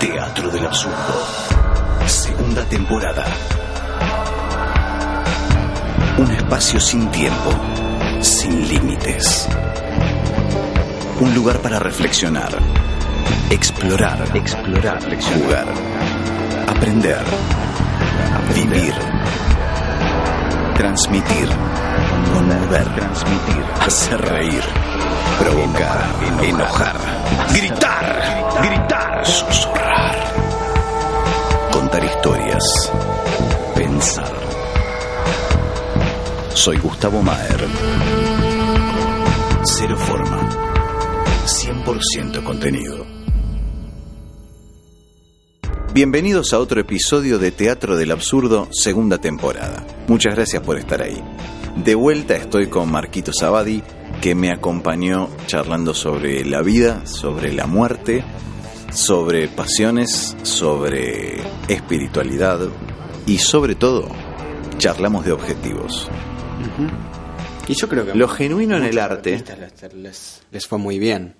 Teatro del Absurdo. Segunda temporada. Un espacio sin tiempo, sin límites. Un lugar para reflexionar, explorar, explorar, jugar, aprender, vivir, transmitir, conmover, transmitir, hacer reír, provocar, enojar, gritar, gritar, susurrar, contar historias, pensar. Soy Gustavo Maer. Cero forma. 100% contenido. Bienvenidos a otro episodio de Teatro del Absurdo, segunda temporada. Muchas gracias por estar ahí. De vuelta estoy con Marquito Sabadi, que me acompañó charlando sobre la vida, sobre la muerte, sobre pasiones, sobre espiritualidad y sobre todo, charlamos de objetivos. Y yo creo que Lo genuino en el arte, Les, les- les fue muy bien.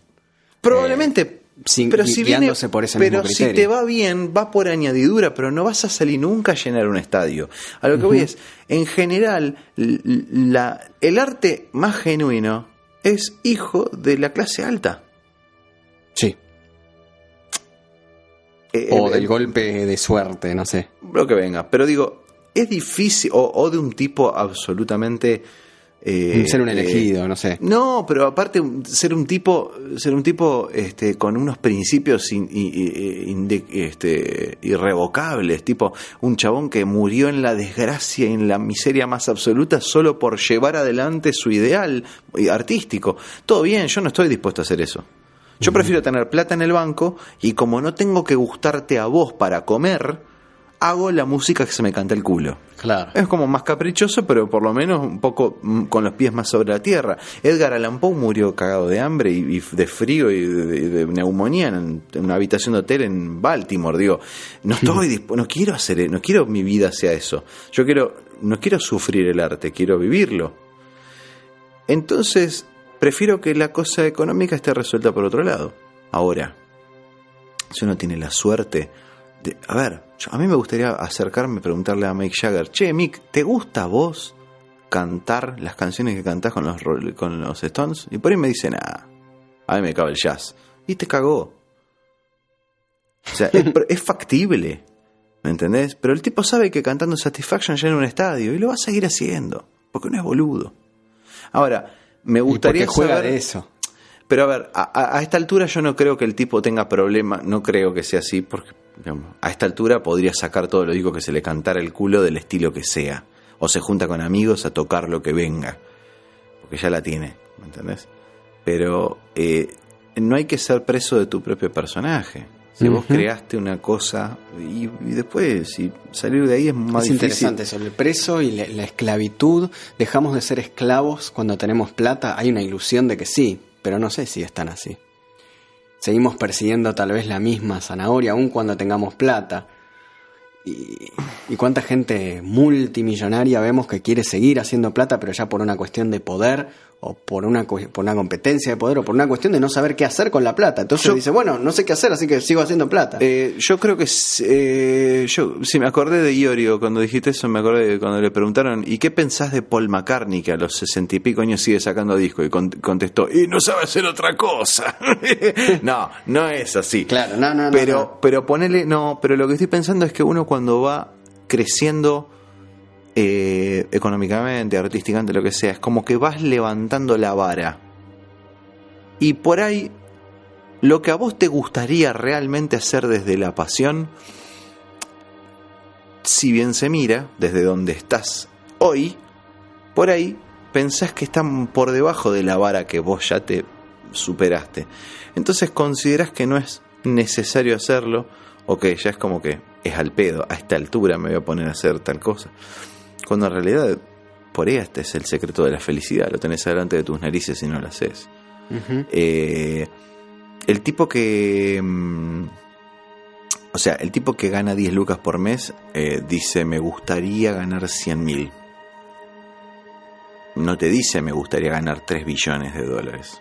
probablemente, sin- pero si viene, guiándose por ese pero mismo si te va bien, va por añadidura, pero no vas a salir nunca a llenar un estadio. A lo que voy es, en general, la, el arte más genuino es hijo de la clase alta. Sí. Eh, O el- del golpe de suerte, no sé. lo que venga. Pero digo, es difícil, o, o de un tipo absolutamente... eh, Ser un eh, elegido, no sé. No, pero aparte ser un tipo, ser un tipo este, con unos principios in- este, irrevocables, tipo un chabón que murió en la desgracia y en la miseria más absoluta solo por llevar adelante su ideal eh, artístico. Todo bien, yo no estoy dispuesto a hacer eso. Yo prefiero tener plata en el banco y como no tengo que gustarte a vos para comer, hago la música que se me canta el culo. Claro. Es como más caprichoso, pero por lo menos un poco mm, con los pies más sobre la tierra. Edgar Allan Poe murió cagado de hambre y, y de frío y de, de- de neumonía en, en una habitación de hotel en Baltimore. Digo, no estoy no quiero hacer, no quiero mi vida sea eso. Yo quiero, no quiero sufrir el arte, quiero vivirlo. Entonces, prefiero que la cosa económica esté resuelta por otro lado. Ahora, si uno tiene la suerte de... A ver, yo- a mí me gustaría acercarme y preguntarle a Mick Jagger, che, Mick, ¿te gusta a vos cantar las canciones que cantás con los, con los Stones? Y por ahí me dice, nada, a mí me cabe el jazz. Y te cagó. O sea, es, es factible, ¿me entendés? Pero el tipo sabe que cantando Satisfaction llena un estadio y lo va a seguir haciendo, porque no es boludo. Ahora, me Y gustaría juega saber... de eso. Pero a ver, a, a- esta altura yo no creo que el tipo tenga problema, no creo que sea así, porque a esta altura podría sacar todo lo digo que se le cantara el culo del estilo que sea. O se junta con amigos a tocar lo que venga, porque ya la tiene, ¿me entendés? Pero eh, no hay que ser preso de tu propio personaje. Si vos creaste una cosa y, y después, si salir de ahí es más es difícil. interesante eso, el preso y la, la esclavitud. Dejamos de ser esclavos cuando tenemos plata. Hay una ilusión de que sí, pero no sé si es tan así. Seguimos persiguiendo tal vez la misma zanahoria aun cuando tengamos plata. Y, y cuánta gente multimillonaria vemos que quiere seguir haciendo plata, pero ya por una cuestión de poder, o por una, por una competencia de poder, o por una cuestión de no saber qué hacer con la plata. Entonces Yo- dice, bueno, no sé qué hacer, así que sigo haciendo plata. Eh, yo creo que eh, yo sí me acordé de Iorio cuando dijiste eso, me acordé de cuando le preguntaron ¿y qué pensás de Paul McCartney que a los sesenta y pico años sigue sacando disco? Y con- contestó y no sabe hacer otra cosa. no, no es así. Claro, no, no, no, Pero, no. pero ponele, no, pero lo que estoy pensando es que uno cuando va creciendo eh, económicamente, artísticamente, lo que sea, es como que vas levantando la vara. Y por ahí lo que a vos te gustaría realmente hacer desde la pasión, si bien se mira desde donde estás hoy, por ahí pensás que están por debajo de la vara que vos ya te superaste. Entonces considerás que no es necesario hacerlo o que ya es como que es al pedo, a esta altura me voy a poner a hacer tal cosa. Cuando en realidad por ahí este es el secreto de la felicidad, lo tenés delante de tus narices y no lo haces. Eh, el tipo que. mm, O sea, el tipo que gana 10 lucas por mes eh, dice: Me gustaría ganar 100 mil. No te dice: Me gustaría ganar 3 billones de dólares.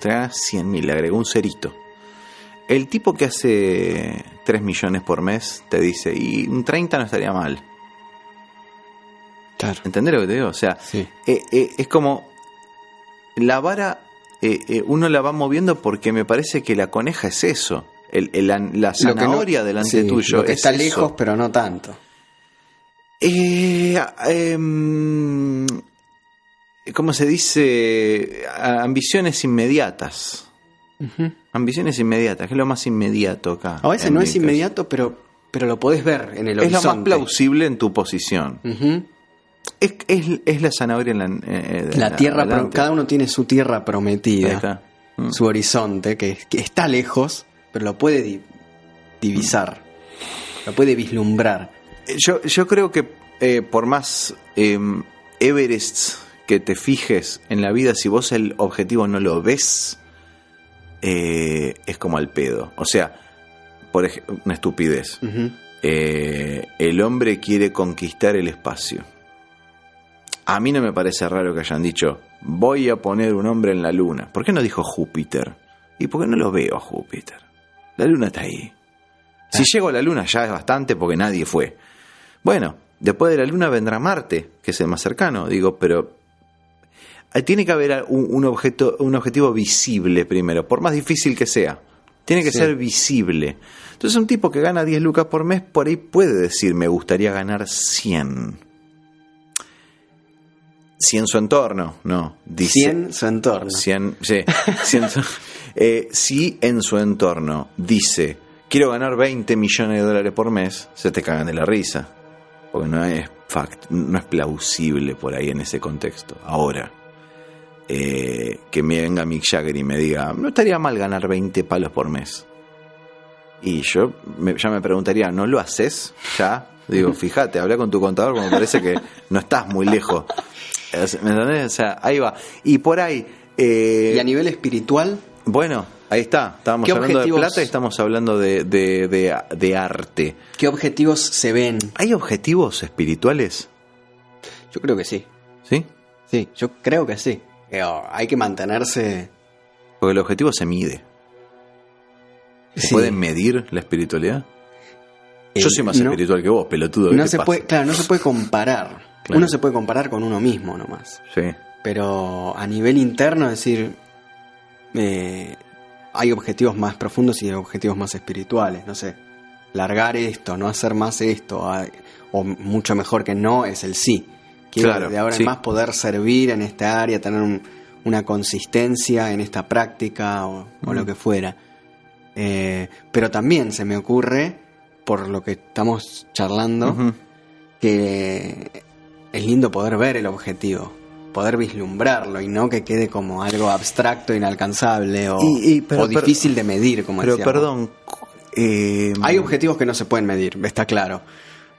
Te gana 100 mil, le agregó un cerito. El tipo que hace 3 millones por mes, te dice, y un 30 no estaría mal. Claro. ¿Entendés lo que te digo? O sea, Sí. eh, eh, es como la vara, eh, eh, uno la va moviendo porque me parece que la coneja es eso. El- el- la, no- zanahoria delante sí, tuyo lo que es está eso. lejos, pero no tanto. Eh, em, ¿Cómo se dice? Ambiciones inmediatas. Ambiciones inmediatas, que es lo más inmediato acá. A veces no es inmediato, pero, pero lo podés ver en el Es lo horizonte. más plausible en tu posición. Es, es, es la zanahoria en la, eh, de La tierra, adelante. cada uno tiene su tierra prometida. Mm. su horizonte, que, que está lejos, pero lo puede di- divisar, lo puede vislumbrar. Yo, yo creo que eh, por más eh, Everest que te fijes en la vida, si vos el objetivo no lo ves, eh, es como al pedo. O sea, por ejemplo, una estupidez. Eh, el hombre quiere conquistar el espacio. A mí no me parece raro que hayan dicho, voy a poner un hombre en la luna. ¿Por qué no dijo Júpiter? ¿Y por qué no lo veo a Júpiter? La luna está ahí. Si llego a la luna ya es bastante porque nadie fue. Bueno, después de la luna vendrá Marte, que es el más cercano, digo, pero tiene que haber un, un objeto, un objetivo visible primero, por más difícil que sea. Tiene que Sí. ser visible. Entonces un tipo que gana 10 lucas por mes, por ahí puede decir, me gustaría ganar 100. Si en su entorno, no. Dice, 100 su entorno. 100, sí, 100, eh, si en su entorno dice, quiero ganar 20 millones de dólares por mes, se te cagan de la risa. Porque no es, fact, no es plausible por ahí en ese contexto. Ahora, eh, que me venga Mick Jagger y me diga, no estaría mal ganar 20 palos por mes. Y yo me- ya me preguntaría, ¿no lo haces ya? Digo, fíjate, habla con tu contador, como parece que no estás muy lejos. ¿Me entendés? O sea, ahí va. Y por ahí. eh, Y a nivel espiritual, bueno, ahí está. Estábamos ¿Qué hablando objetivos? de plata y estamos hablando de, de, de- de arte. ¿qué objetivos se ven? ¿Hay objetivos espirituales? Yo creo que sí. ¿Sí? Sí, yo creo que sí. Eh, hay que mantenerse. Porque el objetivo se mide. ¿Se Sí. puede medir la espiritualidad? Yo Eh, soy más no- espiritual que vos, pelotudo. ¿qué No se pasa? puede, claro, no se puede comparar. Claro. Uno se puede comparar con uno mismo nomás. Sí. Pero a nivel interno, es decir, eh, hay objetivos más profundos y objetivos más espirituales. No sé, largar esto, no hacer más esto, o mucho mejor que no es el sí. Quiero Claro, de ahora sí. en más poder servir en esta área, tener un- una consistencia en esta práctica o, o Mm. lo que fuera. Eh, pero también se me ocurre, por lo que estamos charlando, que es lindo poder ver el objetivo, poder vislumbrarlo y no que quede como algo abstracto, inalcanzable o, Y- y- pero- o difícil de medir, como Pero decíamos. perdón. eh, Hay objetivos que no se pueden medir, está claro.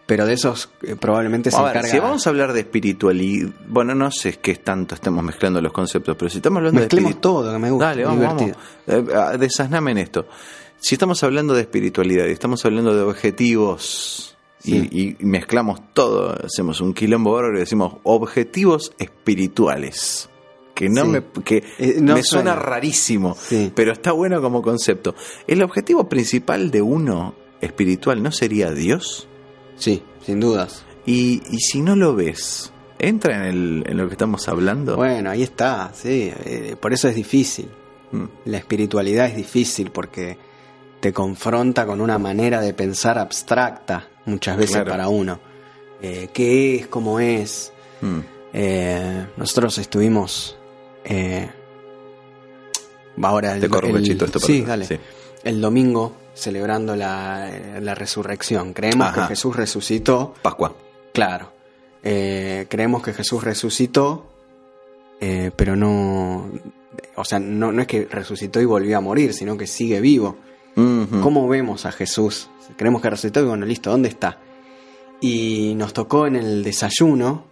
Pero de esos eh, probablemente se A ver, encarga. si vamos a hablar de espiritualidad, bueno, no sé qué tanto estamos mezclando los conceptos, pero si estamos hablando Mezclemos de espiritu- todo, que me gusta. Dale, es vamos, vamos. divertido. Eh, desasname en esto. Si estamos hablando de espiritualidad y estamos hablando de objetivos y- Sí. y, y mezclamos todo, hacemos un quilombo bárbaro y decimos objetivos espirituales. Que no Sí. me, que Eh, no me suena suena. rarísimo, Sí. pero está bueno como concepto. ¿El objetivo principal de uno espiritual no sería Dios? Sí, sin dudas. Y, y si no lo ves, ¿entra en, el, en lo que estamos hablando? Bueno, ahí está, sí. eh, por eso es difícil. Mm. La espiritualidad es difícil porque te confronta con una manera de pensar abstracta muchas veces Claro. para uno. Eh, ¿Qué es? ¿Cómo es? Mm. Eh, nosotros estuvimos eh, ahora el, Te corro un el- cachito esto, sí, dale. Sí. el domingo celebrando la, la resurrección. Creemos Ajá. que Jesús resucitó, Pascua. claro. Eh, creemos que Jesús resucitó, eh, pero no, o sea, no, no es que resucitó y volvió a morir, sino que sigue vivo. ¿Cómo vemos a Jesús? Creemos que resucitó y bueno, listo, ¿dónde está? Y nos tocó en el desayuno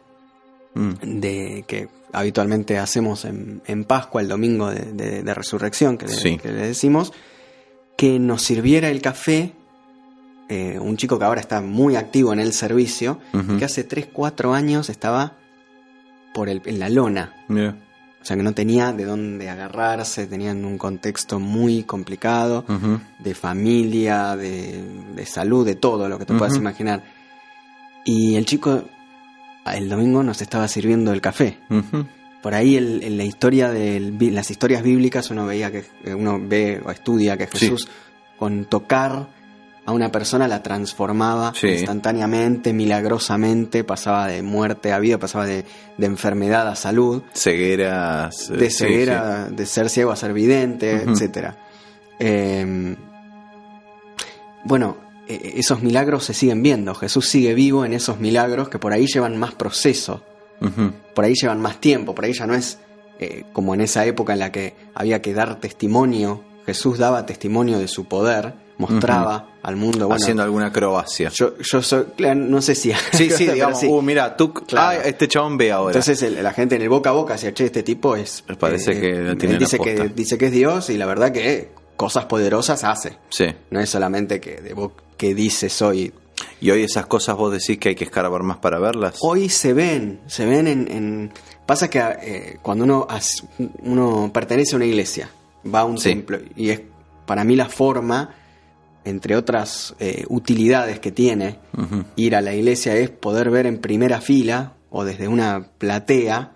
Mm. de que habitualmente hacemos en, en Pascua, el domingo de, de- de resurrección, que le, Sí. que le decimos, que nos sirviera el café, eh, un chico que ahora está muy activo en el servicio, que hace 3, 4 años estaba por el, en la lona. O sea que no tenía de dónde agarrarse, tenían un contexto muy complicado, de familia, de, de salud, de todo lo que te puedas imaginar. Y el chico el domingo nos estaba sirviendo el café. Por ahí el- en la historia de las historias bíblicas uno veía que eh, uno ve o estudia que Sí. Jesús con tocar a una persona la transformaba Sí. instantáneamente, milagrosamente, pasaba de muerte a vida, pasaba de, de enfermedad a salud, Cegueras. eh, de sí, ceguera, de ser ciego a ser vidente, Ujú. etcétera. Eh, bueno, eh, esos milagros se siguen viendo. Jesús sigue vivo en esos milagros que por ahí llevan más proceso por ahí llevan más tiempo, por ahí ya no es eh, como en esa época en la que había que dar testimonio, Jesús daba testimonio de su poder, mostraba al mundo, bueno, Haciendo alguna acrobacia. yo, yo soy, no sé si... Sí, sí, digamos, sí. uh, mira, tú, Claro. ah, este chabón ve ahora. Entonces el- la gente en el boca a boca decía, che, este tipo es... Me parece que lo él tiene dice que. Dice que es Dios y la verdad que cosas poderosas hace. sí. No es solamente que, de que dice soy Y hoy esas cosas vos decís que hay que escarbar más para verlas. Hoy se ven, se ven en... en- pasa que eh, cuando uno, as- uno pertenece a una iglesia, va a un Sí. templo, y es para mí la forma, entre otras eh, utilidades que tiene ir a la iglesia, es poder ver en primera fila o desde una platea,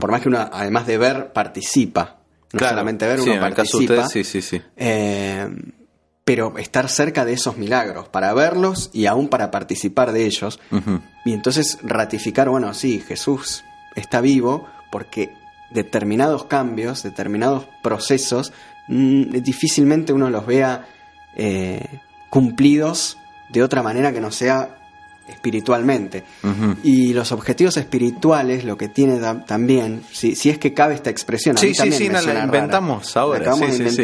por más que uno, además de ver, participa. No Claro. solamente ver, Sí, uno en el caso de participa. sí, sí, sí. Eh, pero estar cerca de esos milagros, para verlos y aún para participar de ellos. Y entonces ratificar, bueno, sí, Jesús está vivo porque determinados cambios, determinados procesos, mm, difícilmente uno los vea eh, cumplidos de otra manera que no sea espiritualmente. Y los objetivos espirituales, lo que tiene ta- también, si, si es que cabe esta expresión, a Sí, mí sí, también sí, me no, la suena rara. inventamos ahora, La acabamos sí, de sí.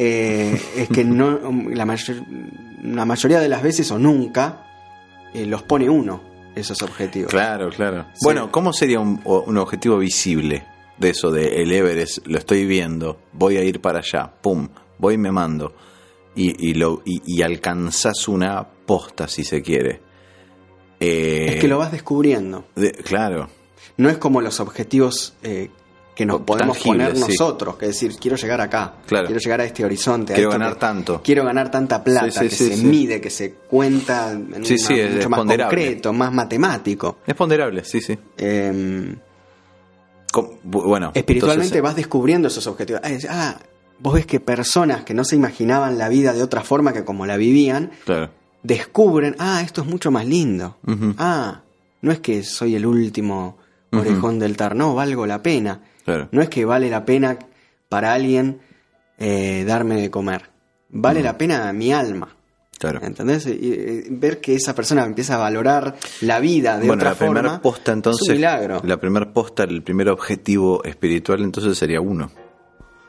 Eh, es que no, la, mayor- la mayoría de las veces o nunca eh, los pone uno, esos objetivos. Claro, claro. Sí. Bueno, ¿cómo sería un, un objetivo visible de eso de el Everest? Lo estoy viendo, voy a ir para allá, pum, voy y me mando. Y, y, lo, y, y alcanzás una posta, si se quiere. Eh, Es que lo vas descubriendo. de- claro, No es como los objetivos eh, que nos podemos poner sí. nosotros, que es decir, quiero llegar acá, Claro. quiero llegar a este horizonte, quiero ganar que- tanto. quiero ganar tanta plata, Sí, sí, que sí, se sí. mide, que se cuenta en Sí, una- sí, es mucho más concreto, más matemático. Es ponderable, sí, sí. Eh, Com- bu- bueno, espiritualmente entonces, vas descubriendo esos objetivos. Ah, Ah, vos ves que personas que no se imaginaban la vida de otra forma que como la vivían, Claro. descubren, ah, esto es mucho más lindo. Ah, no es que soy el último orejón del tar, no, valgo la pena. Claro. No es que vale la pena para alguien eh, darme de comer. Vale la pena mi alma. Claro. ¿Entendés? Y, y ver que esa persona empieza a valorar la vida de bueno, otra la primera forma. posta entonces. es un milagro. La primera posta, el primer objetivo espiritual entonces sería uno.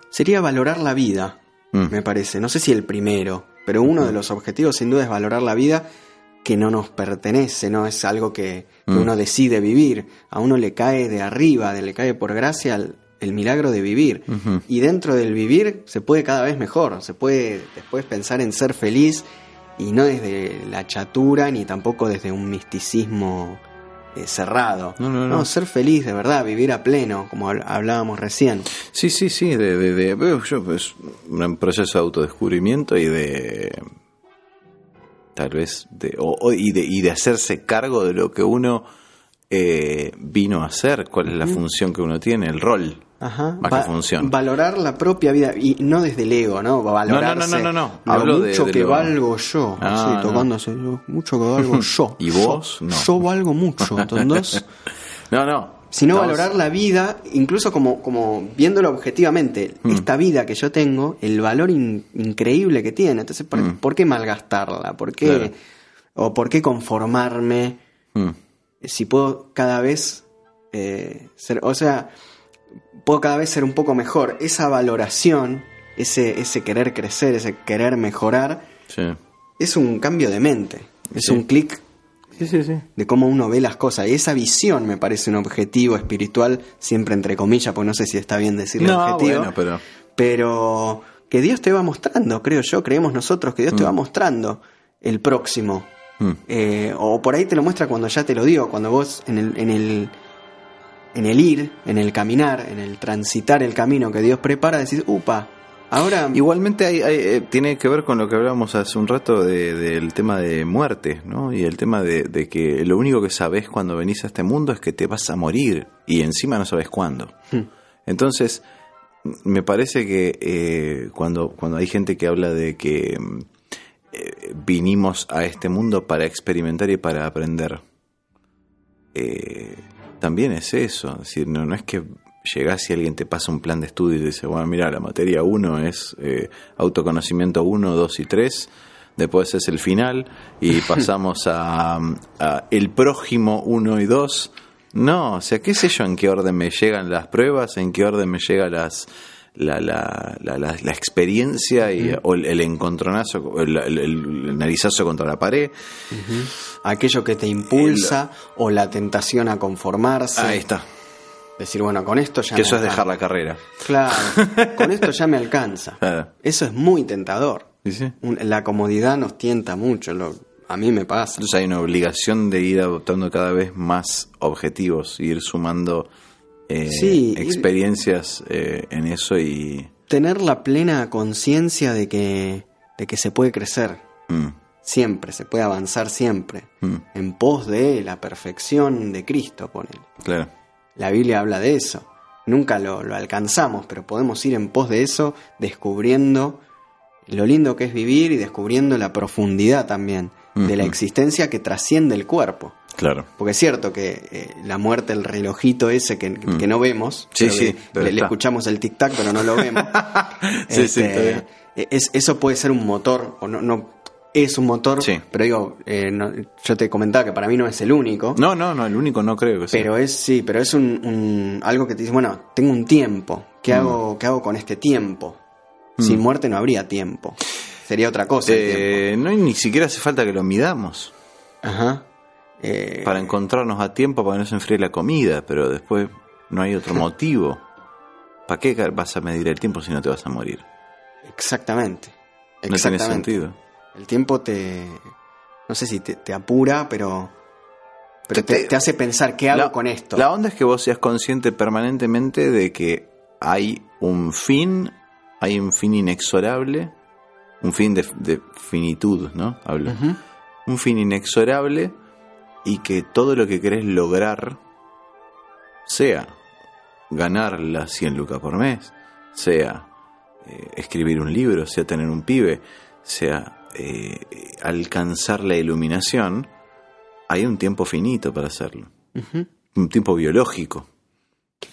Sería valorar la vida, Mm. me parece. No sé si el primero, pero uno de los objetivos sin duda es valorar la vida que no nos pertenece, no es algo que, que Mm. uno decide vivir. A uno le cae de arriba, de- le cae por gracia el, el milagro de vivir. Y dentro del vivir se puede cada vez mejor, se puede después pensar en ser feliz y no desde la chatura ni tampoco desde un misticismo eh, cerrado. No, no, no. ser feliz de verdad, vivir a pleno, como habl- hablábamos recién. Sí, sí, sí, de, de, de- veo yo, pues, un proceso de autodescubrimiento y de tal vez de, o- o- y, de, y de hacerse cargo de lo que uno eh, vino a hacer, cuál es la función que uno tiene, el rol. Ajá. Más que función. Valorar la propia vida y no desde el ego, ¿no? Valorarse. no, no, no, no. Hablo mucho de que lo- valgo yo. Ah, así, tocándose. Mucho que valgo yo. ¿Y Yo- vos? No. Yo valgo mucho, ¿entendés? No, no. Sino valorar la vida, incluso como, como viéndolo objetivamente, Mm. esta vida que yo tengo, el valor in- increíble que tiene. Entonces, ¿por, Mm. por qué malgastarla? ¿Por qué, Claro. ¿O por qué conformarme Mm, si puedo cada vez eh, ser, o sea, puedo cada vez ser un poco mejor. Esa valoración, ese, ese querer crecer, ese querer mejorar, sí. es un cambio de mente, es Sí. un clic Sí, sí, sí. de cómo uno ve las cosas. Y esa visión me parece un objetivo espiritual, siempre entre comillas, porque no sé si está bien decirle No, objetivo, bueno, pero pero que Dios te va mostrando, creo yo, creemos nosotros que Dios te Mm. va mostrando el próximo. mm, Eh, o por ahí te lo muestra cuando ya te lo dio, cuando vos en el, en el en el ir, en el caminar, en el transitar el camino que Dios prepara, decís, upa, ahora... Igualmente hay, hay, eh, tiene que ver con lo que hablábamos hace un rato de- del tema de muerte, ¿no? Y el tema de, de que lo único que sabes cuando venís a este mundo es que te vas a morir y encima no sabes cuándo. Hmm. Entonces, me parece que eh, cuando, cuando hay gente que habla de que eh, vinimos a este mundo para experimentar y para aprender, eh, también es eso. Es decir, no, no es que llegás y alguien te pasa un plan de estudio y te dice, bueno, mira, la materia 1 es eh, autoconocimiento 1, 2 y 3. Después es el final y pasamos a, a el prójimo 1 y 2. No, o sea, qué sé yo en qué orden me llegan las pruebas, en qué orden me llega las, la, la, la, la- experiencia y, o el, el encontronazo, el- el narizazo contra la pared. aquello que te impulsa o la tentación a conformarse. Ahí está. Decir, bueno, con esto ya Que me eso es alcanza. dejar la carrera. Claro, con esto ya me alcanza. Claro. Eso es muy tentador. ¿Sí, sí? Un- La comodidad nos tienta mucho, lo, a mí me pasa. Entonces hay una obligación de ir adoptando cada vez más objetivos, ir sumando eh, Sí, experiencias eh, en eso y... Tener la plena conciencia de que, de que se puede crecer mm, siempre, se puede avanzar siempre, mm, en pos de la perfección de Cristo, ponele. claro. La Biblia habla de eso. Nunca lo, lo alcanzamos, pero podemos ir en pos de eso, descubriendo lo lindo que es vivir y descubriendo la profundidad también de la existencia que trasciende el cuerpo. Claro. Porque es cierto que eh, la muerte, el relojito ese que, que no vemos, Mm. Sí, sí, pero le, escuchamos el tic-tac, pero no lo vemos. Sí, eh, es- eso puede ser un motor, o no, no es un motor, Sí. pero digo, eh, no- yo te comentaba que para mí no es el único. No, no, no, el único no creo que sea. Pero es, sí, pero es un, un- algo que te dice, bueno, tengo un tiempo. ¿Qué, Mm. hago, ¿Qué hago con este tiempo? Sin muerte no habría tiempo. Sería otra cosa. el. Eh, no, ni siquiera hace falta que lo midamos Ajá. Eh, para encontrarnos a tiempo para que no se enfríe la comida, pero después no hay otro motivo. ¿Para qué vas a medir el tiempo si no te vas a morir? Exactamente. No tiene Exactamente. sentido. El tiempo te. No sé si te, te apura, pero. Pero Te- te, te hace pensar, ¿qué hago La- con esto? La onda es que vos seas consciente permanentemente de que hay un fin, hay un fin inexorable, un fin de, de finitud, ¿no? Hablo. Un fin inexorable y que todo lo que querés lograr sea ganar las 100 lucas por mes, sea eh, escribir un libro, sea tener un pibe, sea eh, alcanzar la iluminación, hay un tiempo finito para hacerlo un tiempo biológico.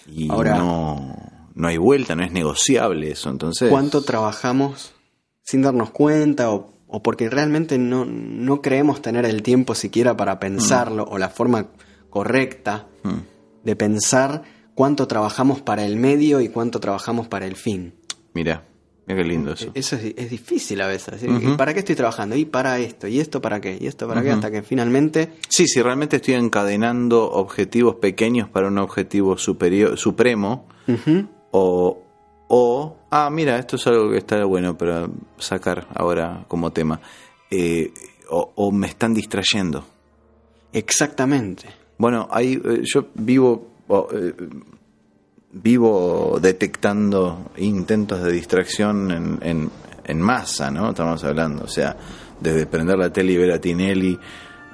Y Ahora- no, no hay vuelta, no es negociable eso. Entonces, ¿Cuánto trabajamos sin darnos cuenta o, o porque realmente no, no creemos tener el tiempo siquiera para pensarlo o la forma correcta Mm, de pensar cuánto trabajamos para el medio y cuánto trabajamos para el fin? mira, mira qué lindo eso. Eso es, es difícil a veces. ¿sí? ¿Y ¿Para qué estoy trabajando? ¿Y para esto? ¿Y esto para qué? ¿Y esto para qué? Hasta que finalmente... Sí, si realmente estoy encadenando objetivos pequeños para un objetivo superior, supremo, o, o, ah, mira, esto es algo que está bueno para sacar ahora como tema, eh, o, o me están distrayendo. Exactamente. Bueno, eh, yo vivo eh, vivo detectando intentos de distracción en, en, en masa, ¿no? Estamos hablando, o sea, desde prender la tele y ver a Tinelli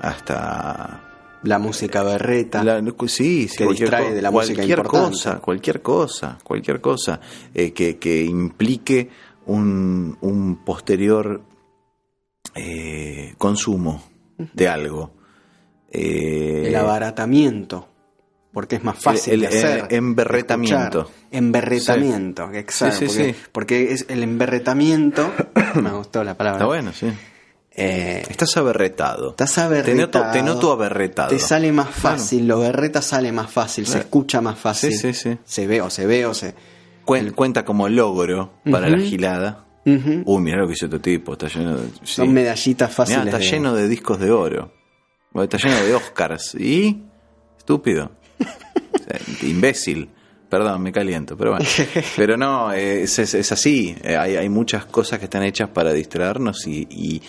hasta La música berreta. la- sí, sí, que distrae de la música cualquier importante. cosa, cualquier cosa, cualquier cosa eh, que, que implique un, un posterior eh, consumo de algo. Eh, el abaratamiento. Porque es más fácil el- de el hacer. emberretamiento. escuchar. Emberretamiento, exacto. Sí, sí, porque, es el emberretamiento. me gustó la palabra. Está bueno, sí. Eh, Estás aberretado. estás aberretado. te noto aberretado. Te sale más fácil, lo berreta sale más fácil, se escucha más fácil. Sí, sí, sí. Se ve o se ve o se. Cuen- Cuenta como logro para la gilada. Uy, mirá lo que hizo este tipo. Está lleno de. Son medallitas Mirá, fáciles. está de- lleno de discos de oro. Está lleno de Oscars. ¿Y? Estúpido. Imbécil. Perdón, me caliento, pero bueno. Pero no, eh, es, es- es así. Eh, Hay, hay muchas cosas que están hechas para distraernos y, y-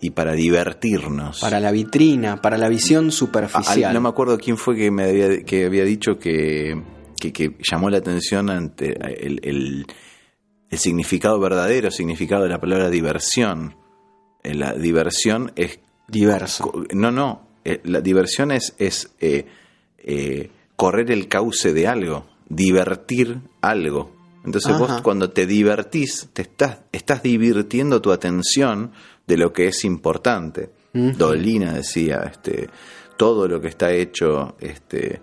y para divertirnos. Para la vitrina, para la visión superficial. no me acuerdo quién fue que me había, que había dicho que, que, que llamó la atención ante el, el- el significado verdadero, significado de la palabra diversión. Eh, La diversión es Diverso. No, no. eh, la diversión es, es eh, eh, correr el cauce de algo, divertir algo. Entonces vos cuando te divertís, te estás, estás divirtiendo tu atención de lo que es importante. Dolina decía, este, todo lo que está hecho, este,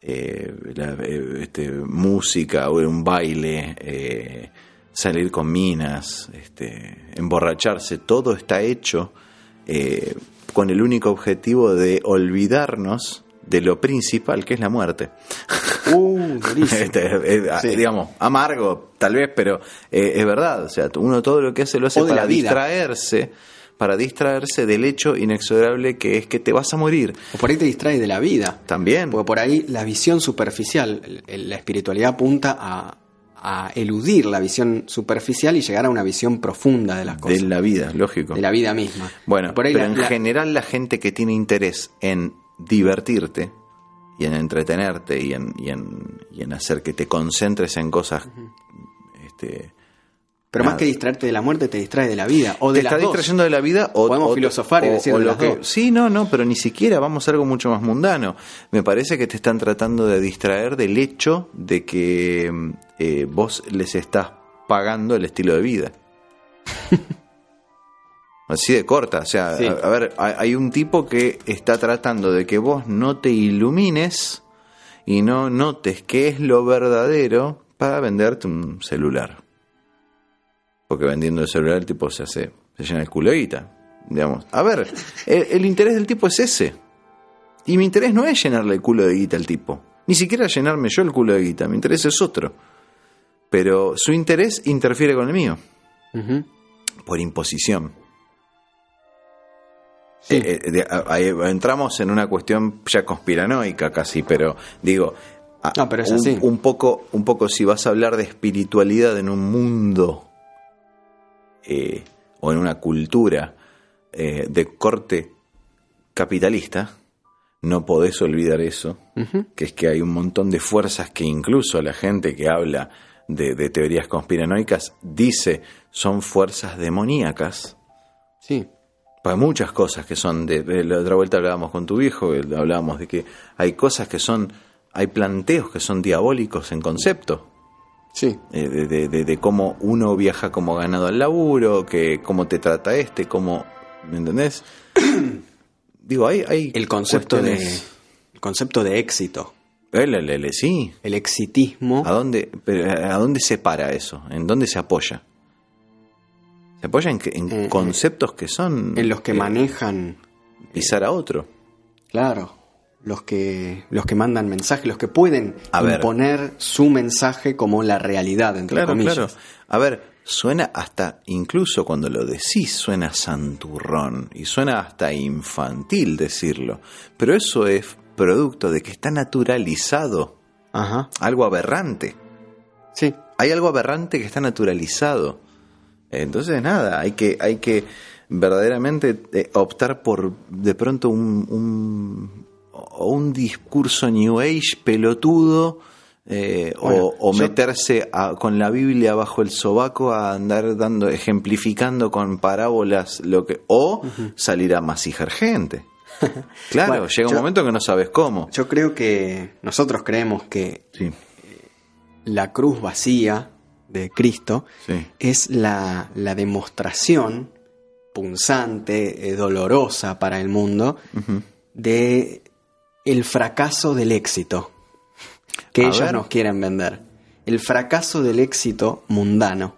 eh, la- eh, este, música o un baile, eh, salir con minas, este, emborracharse, todo está hecho eh, con el único objetivo de olvidarnos de lo principal que es la muerte. Uh. Este, eh, Sí. Digamos, amargo tal vez, pero eh, es verdad. O sea, uno todo lo que hace lo hace de para distraerse, para distraerse del hecho inexorable que es que te vas a morir. O por ahí te distrae de la vida. También. Porque por ahí la visión superficial, la espiritualidad apunta a, a eludir la visión superficial y llegar a una visión profunda de las De cosas. la vida, lógico. de la vida misma. Bueno, por ahí pero la- en la- general la gente que tiene interés en divertirte y en entretenerte y en, y en, y en hacer que te concentres en cosas este, pero nada. más que distraerte de la muerte, te distrae de la vida. O de te las está dos. distrayendo de la vida o Podemos o- filosofar y decir o de lo las que dos. sí no no pero ni siquiera vamos a algo mucho más mundano me parece que te están tratando de distraer del hecho de que eh, vos les estás pagando el estilo de vida así de corta o sea Sí. a, a ver hay, un tipo que está tratando de que vos no te ilumines y no notes qué es lo verdadero para venderte un celular porque vendiendo el celular el tipo se hace, se llena el culo de guita. Digamos. A ver, el, el interés del tipo es ese. Y mi interés no es llenarle el culo de guita al tipo. Ni siquiera llenarme yo el culo de guita. Mi interés es otro. Pero su interés interfiere con el mío. Por imposición. Sí. Eh, eh, de- a- ahí entramos en una cuestión ya conspiranoica casi, pero digo, a- No, pero es un, así. un poco, un poco si vas a hablar de espiritualidad en un mundo eh, o en una cultura de corte capitalista, no podés olvidar eso, que es que hay un montón de fuerzas que incluso la gente que habla de, de teorías conspiranoicas dice son fuerzas demoníacas. Sí. Hay muchas cosas que son de, de la otra vuelta hablábamos con tu viejo, eh, hablábamos de que hay cosas que son, hay planteos que son diabólicos en concepto, Sí. eh, de, de- de- de cómo uno viaja como ganado al laburo, que cómo te trata este, cómo, ¿me entendés? Digo, hay, hay El concepto de, el concepto de éxito. Le- sí, El exitismo. ¿A dónde, pero, ¿A dónde se para eso? ¿En dónde se apoya? Se apoya en, Eh, conceptos que son En los que eh, manejan, pisar a otro. claro, los que, los que mandan mensajes, los que pueden A ver. imponer su mensaje como la realidad, entre Claro, comillas. claro. A ver, suena hasta, incluso cuando lo decís, suena santurrón y suena hasta infantil decirlo. Pero eso es producto de que está naturalizado, Ajá. algo aberrante. Sí. Hay algo aberrante que está naturalizado. Entonces, nada, hay que, hay que verdaderamente eh, optar por de pronto un, un, discurso New Age pelotudo eh, Bueno, o, o yo- meterse a- con la Biblia bajo el sobaco a andar dando, ejemplificando con parábolas lo que. o salir a masijar gente. Claro, Bueno, llega un yo- momento que no sabes cómo. Yo creo que nosotros creemos que Sí, la cruz vacía de Cristo sí. es la, la demostración punzante, eh, dolorosa para el mundo, de el fracaso del éxito que A ellos ver. nos quieren vender. El fracaso del éxito mundano.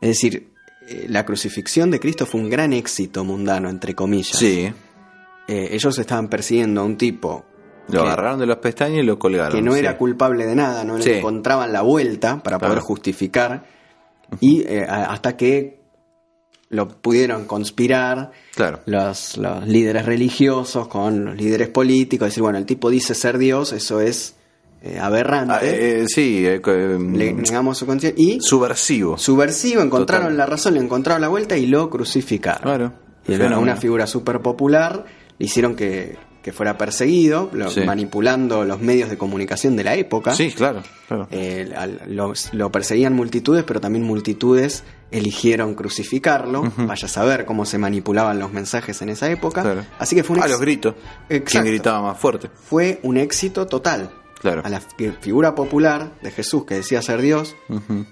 Es decir, eh, la crucifixión de Cristo fue un gran éxito mundano, entre comillas. Sí, Eh, ellos estaban persiguiendo a un tipo lo que- agarraron de las pestañas y lo colgaron. que no sí. era culpable de nada, no le encontraban la vuelta para Claro. poder justificar y eh, hasta que lo pudieron conspirar Claro. los, los líderes religiosos con los líderes políticos, decir, bueno, el tipo dice ser Dios, eso es eh, aberrante, Ah, eh, sí, le negamos su conciencia y subversivo. subversivo, encontraron Total. la razón, le encontraron la vuelta y lo crucificaron. Claro. Y era una figura súper popular, le hicieron que, que fuera perseguido, lo- Sí. manipulando los medios de comunicación de la época. Sí, claro, claro. Eh, lo, lo perseguían multitudes, pero también multitudes eligieron crucificarlo. Vaya a saber cómo se manipulaban los mensajes en esa época. Claro. Así que fue un, A los gritos. ¿Quién Exacto. gritaba más fuerte? fue un éxito total. Claro. A la fi- figura popular de Jesús que decía ser Dios,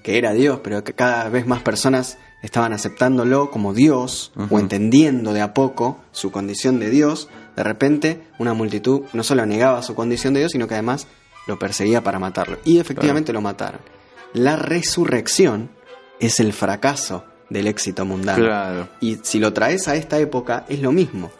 que era Dios, pero que cada vez más personas estaban aceptándolo como Dios o entendiendo de a poco su condición de Dios, de repente una multitud no solo negaba su condición de Dios, sino que además lo perseguía para matarlo. Y efectivamente lo mataron. La resurrección es el fracaso del éxito mundano. Claro. Y si lo traes a esta época, es lo mismo.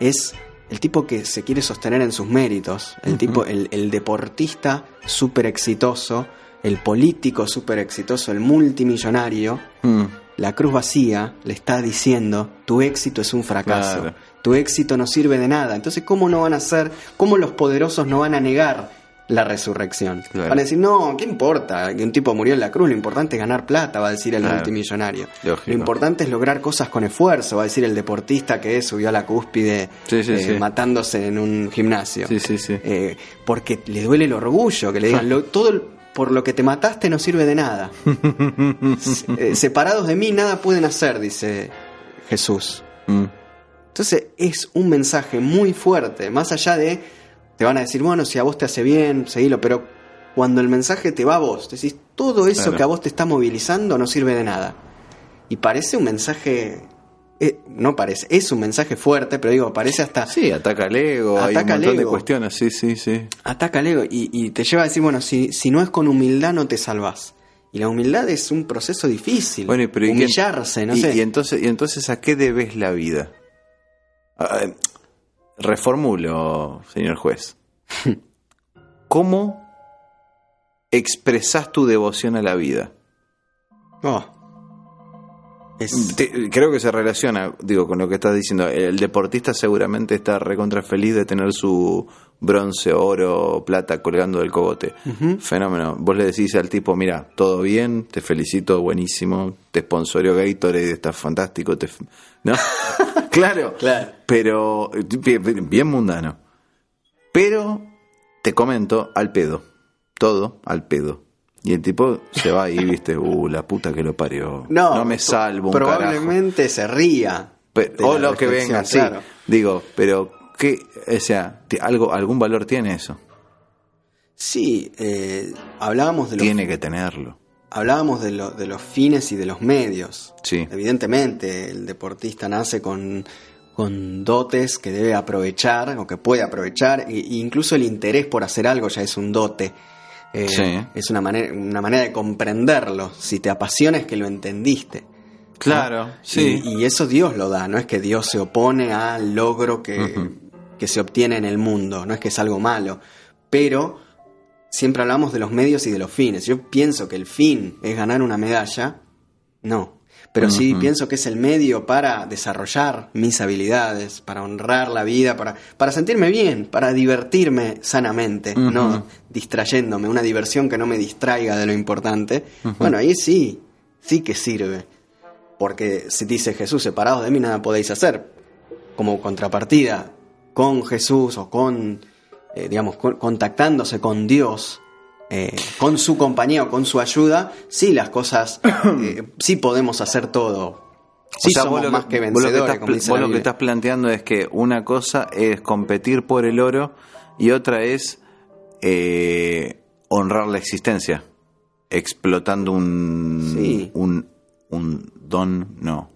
Es el tipo que se quiere sostener en sus méritos, el tipo, el, el deportista súper exitoso, el político súper exitoso, el multimillonario. Mm. La cruz vacía le está diciendo, tu éxito es un fracaso, Claro. tu éxito no sirve de nada. Entonces, ¿cómo no van a ser, cómo los poderosos no van a negar la resurrección? Claro. Van a decir, no, ¿qué importa? Que un tipo murió en la cruz, lo importante es ganar plata, va a decir el Claro. multimillonario. Lógico. Lo importante es lograr cosas con esfuerzo, va a decir el deportista que subió a la cúspide Sí, sí, eh, sí. matándose en un gimnasio. Sí, sí, sí. Eh, porque le duele el orgullo, que le digan, "Lo- todo el- por lo que te mataste no sirve de nada. Se- eh, separados de mí nada pueden hacer, dice Jesús. Mm. Entonces es un mensaje muy fuerte, más allá de, te van a decir, bueno, si a vos te hace bien, seguilo, pero cuando el mensaje te va a vos, decís, todo eso Claro. que a vos te está movilizando no sirve de nada. Y parece un mensaje, eh, no parece, es un mensaje fuerte, pero digo, parece hasta, Sí, ataca al ego, hay un Ataca montón de cuestiones, sí, sí, sí. ataca al ego y, y te lleva a decir, bueno, si, si no es con humildad no te salvás. Y la humildad es un proceso difícil. Bueno, pero ¿y Humillarse, no sé. y entonces, y entonces, ¿a qué debes la vida? Reformulo, señor juez. ¿Cómo expresas tu devoción a la vida? Oh. Es- Te- creo que se relaciona, digo, con lo que estás diciendo. El deportista seguramente está recontra feliz de tener su bronce, oro, plata colgando del cogote. Fenómeno. Vos le decís al tipo, mira, todo bien, te felicito, buenísimo, te sponsoreó Gatorade, está fantástico, te... f-". ¿no? claro, Claro. pero bien, bien mundano. Pero te comento al pedo, todo al pedo. Y el tipo se va ahí, viste, uh, la puta que lo parió. no, me pro- salvo un carajo. Probablemente se ría. Pero- o lo que venga, sí. Digo, pero ¿qué? O sea, algo, algún valor tiene eso. Sí, eh, hablábamos de los, Tiene que tenerlo. hablábamos de, lo- de los fines y de los medios. Sí. Evidentemente, el deportista nace con, con dotes que debe aprovechar o que puede aprovechar, e incluso el interés por hacer algo ya es un dote. Eh, Sí. Es una manera, una manera de comprenderlo. Si te apasiona es que lo entendiste. Claro, ¿no? sí. Y, y eso Dios lo da, no es que Dios se opone al logro que, que se obtiene en el mundo, no es que es algo malo. Pero siempre hablamos de los medios y de los fines. Yo pienso que el fin es ganar una medalla, no. Pero sí pienso que es el medio para desarrollar mis habilidades, para honrar la vida, para, para sentirme bien, para divertirme sanamente, no distrayéndome, una diversión que no me distraiga de lo importante. Bueno, ahí sí, sí que sirve. Porque si dice Jesús, separados de mí nada podéis hacer. Como contrapartida, con Jesús o con, eh, digamos, con- contactándose con Dios, eh, con su compañía o con su ayuda, sí las cosas, eh, sí podemos hacer todo. Sí O sea, somos vos lo más que vos lo vencedores, estás, como dice vos lo que estás planteando es que una cosa es competir por el oro y otra es eh, honrar la existencia, explotando un, Sí. un, un don, no,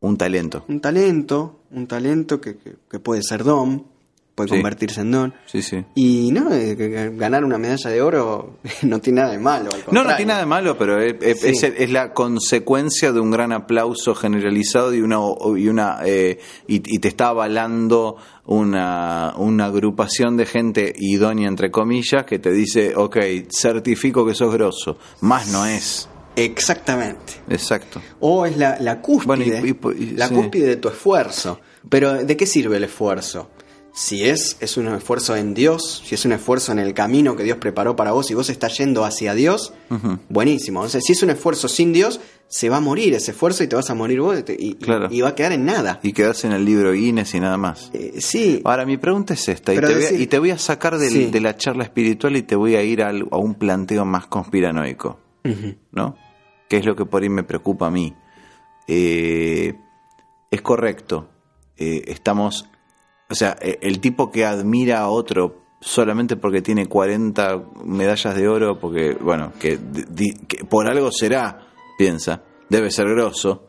un talento. Un talento, un talento que, que- que puede ser don, puede Sí. convertirse en don. Sí, sí. Y no, eh, ganar una medalla de oro no tiene nada de malo. al No, no tiene nada de malo, pero es, es- Sí. es el- es la consecuencia de un gran aplauso generalizado y una y una eh, y, y te está avalando una, una agrupación de gente idónea entre comillas que te dice, ok, certifico que sos grosso, más no es. Exactamente. Exacto. O es la, la cúspide, Bueno, y- y- y- la sí. cúspide de tu esfuerzo. Pero ¿de qué sirve el esfuerzo? Si es, es un esfuerzo en Dios, si es un esfuerzo en el camino que Dios preparó para vos y vos estás yendo hacia Dios, buenísimo. Sea, si es un esfuerzo sin Dios, se va a morir ese esfuerzo y te vas a morir vos y, Claro. y va a quedar en nada. Y quedás en el libro Guinness y nada más. Eh, sí, Ahora, mi pregunta es esta, y te, voy a, y te voy a sacar del- Sí. de la charla espiritual y te voy a ir a un planteo más conspiranoico. ¿no? Que es lo que por ahí me preocupa a mí. Eh, es correcto. eh, estamos. O sea, eh, el tipo que admira a otro solamente porque tiene 40 medallas de oro, porque, bueno, que, di- que por algo será, piensa, debe ser grosso,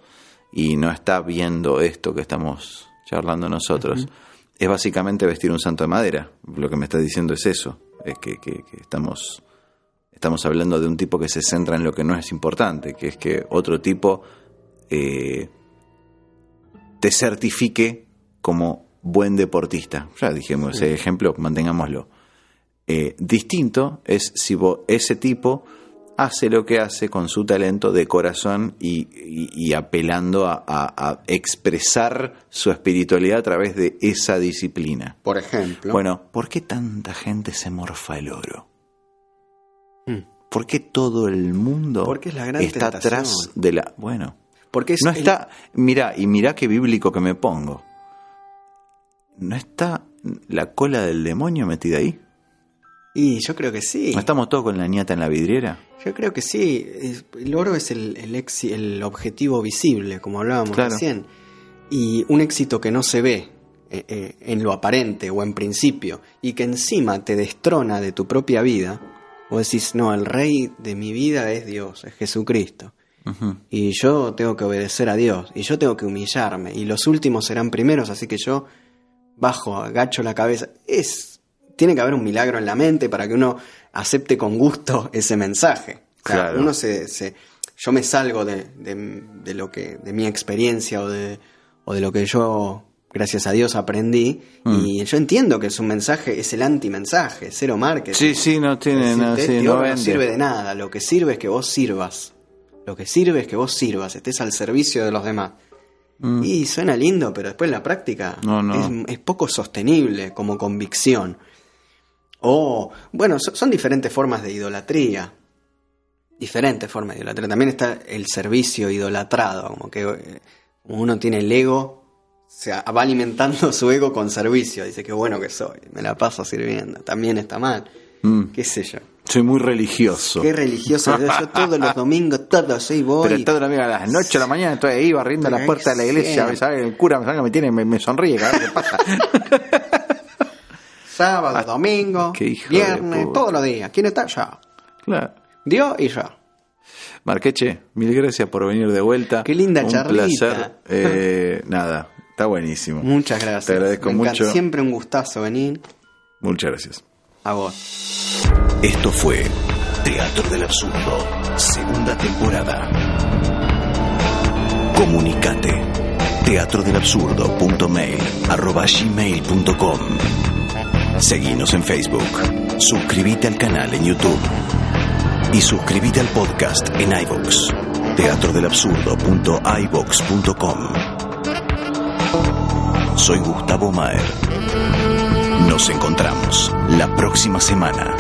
y no está viendo esto que estamos charlando nosotros. Es básicamente vestir un santo de madera. Lo que me está diciendo es eso. Es que, que- que estamos Estamos hablando de un tipo que se centra en lo que no es importante, que es que otro tipo eh, te certifique como buen deportista. Ya dijimos ese ejemplo, mantengámoslo. Eh, distinto es si ese tipo hace lo que hace con su talento de corazón y, y- y apelando a, a- a expresar su espiritualidad a través de esa disciplina. por ejemplo. Bueno, ¿por qué tanta gente se morfa el oro? Mm. ¿Por qué todo el mundo Porque es la gran está tentación. atrás de la... Bueno, Porque es no el- está... Mirá, y mirá qué bíblico que me pongo. ¿No está la cola del demonio metida ahí? Y yo creo que sí. ¿No estamos todos con la niata en la vidriera? Yo creo que sí. El oro es el, el, el objetivo visible, como hablábamos Claro. recién. Y un éxito que no se ve eh, eh, en lo aparente o en principio y que encima te destrona de tu propia vida. O decís, no, el rey de mi vida es Dios, es Jesucristo. Y yo tengo que obedecer a Dios. Y yo tengo que humillarme. Y los últimos serán primeros, así que yo bajo, agacho la cabeza. Es. Tiene que haber un milagro en la mente para que uno acepte con gusto ese mensaje. O sea, Claro. uno se, se- Yo me salgo de, de- de lo que. de mi experiencia o de. o de lo que yo, gracias a Dios, aprendí. Mm. Y yo entiendo que es un mensaje, es el antimensaje, cero marketing. Sí, sí, no tiene nada, sí, no no sirve de nada. Lo que sirve es que vos sirvas. Lo que sirve es que vos sirvas, estés al servicio de los demás. Mm. Y suena lindo, pero después en la práctica No, no. Es, es poco sostenible como convicción. O, bueno, so- son diferentes formas de idolatría. Diferentes formas de idolatría. También está el servicio idolatrado, como que eh, uno tiene el ego, se va alimentando su ego con servicio. Dice, qué bueno que soy, me la paso sirviendo. También está mal. Mm. ¿Qué sé yo? Soy muy religioso. Qué religioso. Yo, yo todos los domingos, todos, hoy voy. Pero todo amigo a las 8 de la mañana estoy ahí barriendo la Pero puerta de la iglesia, sí. ¿sabes? El cura me, me tiene, me, me sonríe, cada vez que pasa. Sábado, domingo, Ah, de viernes, todos los días. ¿Quién está? Yo. claro. Dios y yo. Marqueche, mil gracias por venir de vuelta. Qué linda Un charlita. placer. Eh, nada, está buenísimo. Muchas gracias. Te agradezco Me mucho. Siempre un gustazo venir Muchas gracias. a vos. Esto fue Teatro del Absurdo, segunda temporada. Comunicate. teatrodelabsurdo.mail arroba gmail.com Seguinos en Facebook. Suscríbete al canal en YouTube. Y suscríbete al podcast en iVoox. teatrodelabsurdo.ivox.com Soy Gustavo Maer. Nos encontramos la próxima semana.